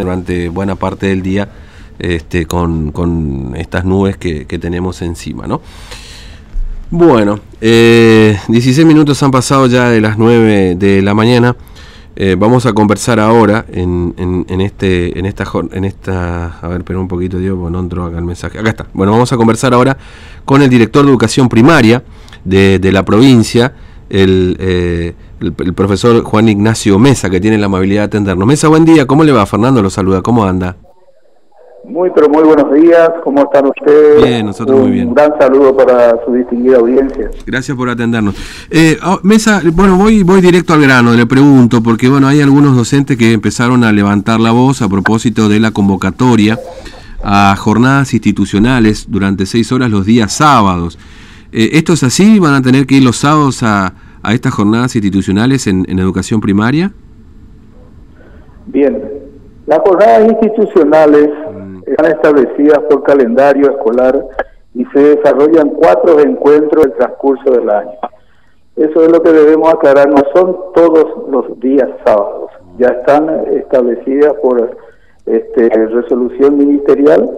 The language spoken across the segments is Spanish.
durante buena parte del día este, con, con estas nubes que, que tenemos encima, ¿no? Bueno, eh, 16 minutos han pasado ya de las 9 de la mañana. Eh, vamos a conversar ahora en, en, este en esta en esta a ver, espera un poquito, Dios, porque no entró acá el mensaje. Acá está. Bueno, vamos a conversar ahora con el director de educación primaria de, de la provincia, el, eh, el, el, profesor Juan Ignacio Mesa, que tiene la amabilidad de atendernos. Mesa, buen día. ¿Cómo le va? Fernando lo saluda. ¿Cómo anda? Muy, pero muy buenos días. ¿Cómo están ustedes? Bien, nosotros un muy bien. Un gran saludo para su distinguida audiencia. Gracias por atendernos. Eh, oh, Mesa, bueno, voy, voy directo al grano, le pregunto, porque bueno, hay algunos docentes que empezaron a levantar la voz a propósito de la convocatoria a jornadas institucionales durante seis horas los días sábados. Eh, ¿Esto es así? ¿Van a tener que ir los sábados a, a estas jornadas institucionales en, en educación primaria? Bien, las jornadas institucionales mm. están establecidas por calendario escolar y se desarrollan cuatro encuentros en el transcurso del año. Eso es lo que debemos aclarar, no son todos los días sábados, ya están establecidas por este, resolución ministerial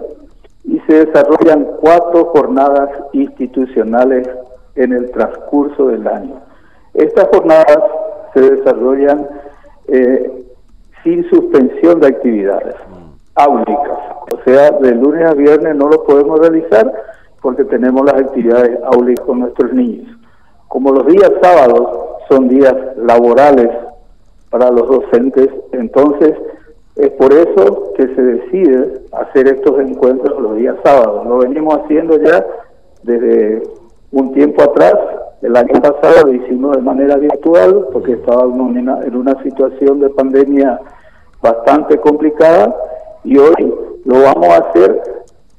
y se desarrollan cuatro jornadas institucionales en el transcurso del año. Estas jornadas se desarrollan eh, sin suspensión de actividades áulicas. O sea, de lunes a viernes no lo podemos realizar porque tenemos las actividades áulicas con nuestros niños. Como los días sábados son días laborales para los docentes, entonces es por eso que se decide hacer estos encuentros los días sábados. Lo venimos haciendo ya desde un tiempo atrás. El año pasado lo hicimos de manera virtual porque estábamos en una, situación de pandemia bastante complicada y hoy lo vamos a hacer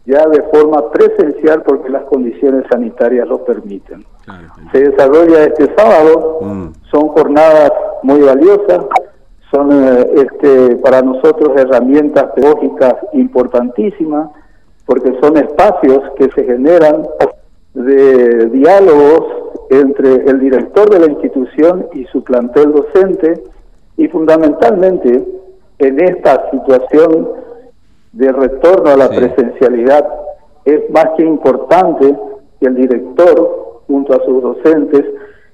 ya de forma presencial porque las condiciones sanitarias lo permiten. Claro, Se desarrolla este sábado, mm. son jornadas muy valiosas, son eh, este, para nosotros herramientas pedagógicas importantísimas porque son espacios que se generan de diálogos entre el director de la institución y su plantel docente y fundamentalmente en esta situación de retorno a la sí. presencialidad es más que importante que el director junto a sus docentes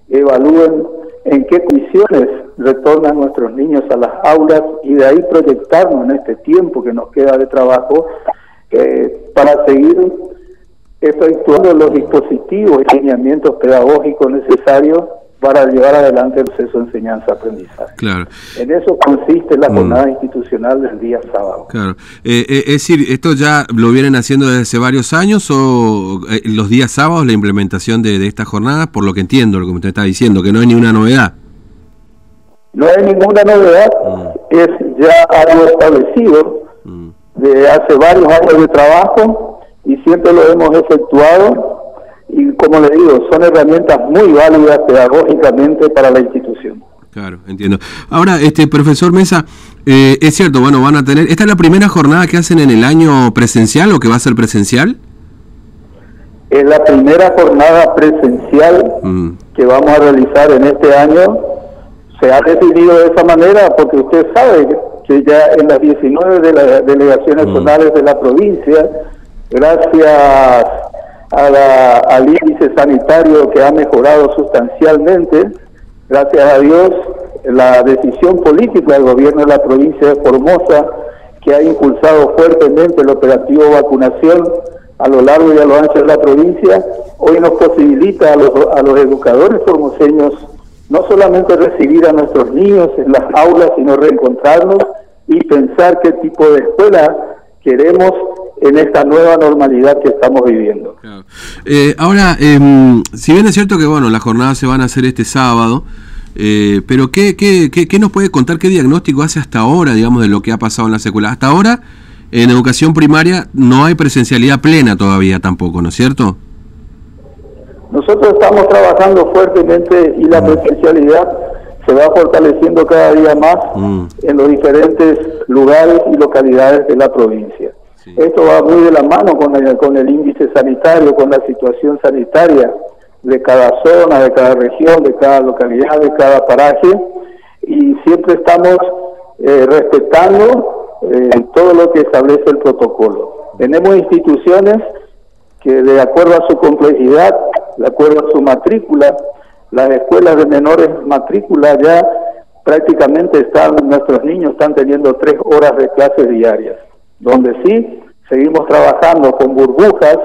evalúen en qué condiciones retornan nuestros niños a las aulas y de ahí proyectarnos en este tiempo que nos queda de trabajo eh, para seguir efectuando los dispositivos y lineamientos pedagógicos necesarios para llevar adelante el proceso de enseñanza-aprendizaje. Claro. En eso consiste la jornada mm. institucional del día sábado. Claro. Eh, eh, es decir, ¿esto ya lo vienen haciendo desde hace varios años o eh, los días sábados la implementación de, de esta jornada? Por lo que entiendo, lo que usted está diciendo, que no hay ninguna novedad. No hay ninguna novedad, mm. es ya algo establecido mm. de hace varios años de trabajo y siempre lo hemos efectuado y como le digo, son herramientas muy válidas pedagógicamente para la institución. Claro, entiendo. Ahora, este profesor Mesa, eh, es cierto, bueno, van a tener, ¿esta es la primera jornada que hacen en el año presencial o que va a ser presencial? Es la primera jornada presencial mm. que vamos a realizar en este año. Se ha decidido de esa manera porque usted sabe que ya en las 19 de las delegaciones mm. zonales de la provincia, gracias al índice sanitario que ha mejorado sustancialmente. Gracias a Dios, la decisión política del gobierno de la provincia de Formosa, que ha impulsado fuertemente el operativo vacunación a lo largo y a lo ancho de la provincia, hoy nos posibilita a los, a los educadores formoseños no solamente recibir a nuestros niños en las aulas, sino reencontrarnos y pensar qué tipo de escuela queremos en esta nueva normalidad que estamos viviendo. Claro. Eh, ahora, eh, si bien es cierto que bueno, las jornadas se van a hacer este sábado, eh, pero ¿qué, qué, qué, qué, nos puede contar, qué diagnóstico hace hasta ahora, digamos, de lo que ha pasado en la secuela? Hasta ahora, en educación primaria no hay presencialidad plena todavía tampoco, ¿no es cierto? Nosotros estamos trabajando fuertemente y la mm. presencialidad se va fortaleciendo cada día más mm. en los diferentes lugares y localidades de la provincia. Esto va muy de la mano con el, con el índice sanitario, con la situación sanitaria de cada zona, de cada región, de cada localidad, de cada paraje, y siempre estamos eh, respetando eh, todo lo que establece el protocolo. Tenemos instituciones que de acuerdo a su complejidad, de acuerdo a su matrícula, las escuelas de menores matrícula ya prácticamente están, nuestros niños están teniendo tres horas de clases diarias, donde sí seguimos trabajando con burbujas,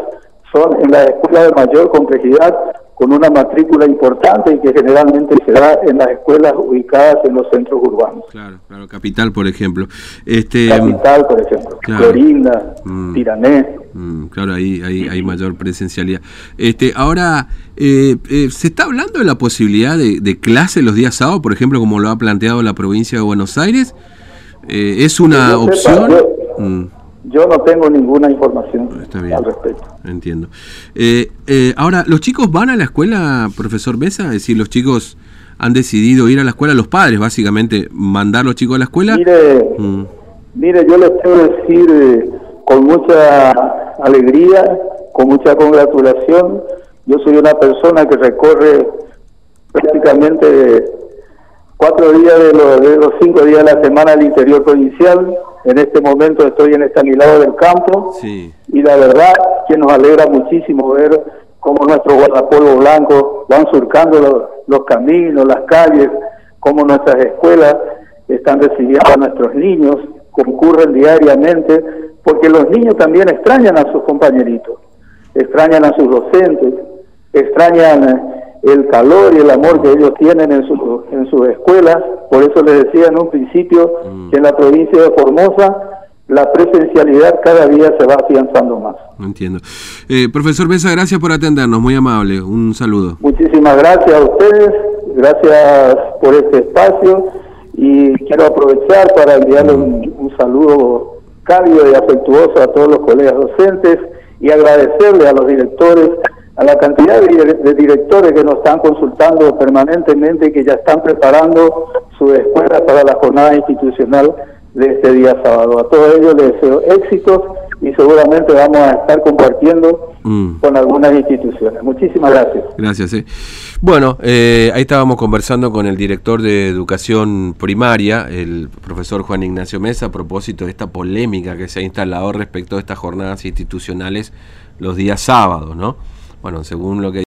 son en las escuelas de mayor complejidad, con una matrícula importante y que generalmente se da en las escuelas ubicadas en los centros urbanos. Claro, claro, Capital, por ejemplo. Este, Capital, por ejemplo. Florinda, mm. Tirané. Mm, claro, ahí, ahí hay mayor presencialidad. Este, ahora, eh, eh, ¿se está hablando de la posibilidad de, clase los días sábados, por ejemplo, como lo ha planteado la provincia de Buenos Aires? Eh, ¿Es una opción? Mm. Yo no tengo ninguna información al respecto. Entiendo. Eh, eh, ahora, ¿los chicos van a la escuela, profesor Mesa? Es decir, los chicos han decidido ir a la escuela, los padres básicamente, mandar los chicos a la escuela. Mire, mm. mire yo les puedo decir eh, con mucha alegría, con mucha congratulación, yo soy una persona que recorre prácticamente cuatro días de los, de los cinco días de la semana al interior provincial. En este momento estoy en este lado del campo. Y la verdad que nos alegra muchísimo ver cómo nuestros guardapolvos blancos van surcando los, caminos, las calles, cómo nuestras escuelas están recibiendo a nuestros niños, concurren diariamente, porque los niños también extrañan a sus compañeritos, extrañan a sus docentes, extrañan el calor y el amor que ellos tienen en, su, en sus escuelas. Por eso les decía en un principio mm. que en la provincia de Formosa la presencialidad cada día se va afianzando más. Entiendo. Eh, profesor Mesa, gracias por atendernos, muy amable. Un saludo. Muchísimas gracias a ustedes, gracias por este espacio y quiero aprovechar para enviarle un, un saludo cálido y afectuoso a todos los colegas docentes y agradecerle a los directores a la cantidad de, directores que nos están consultando permanentemente y que ya están preparando su escuela para la jornada institucional de este día sábado. A todos ellos les deseo éxitos y seguramente vamos a estar compartiendo mm. con algunas instituciones. Muchísimas gracias. Gracias. Eh. Bueno, eh, ahí estábamos conversando con el director de educación primaria, el profesor Juan Ignacio Mesa, a propósito de esta polémica que se ha instalado respecto a estas jornadas institucionales los días sábados, ¿no? Bueno, según lo que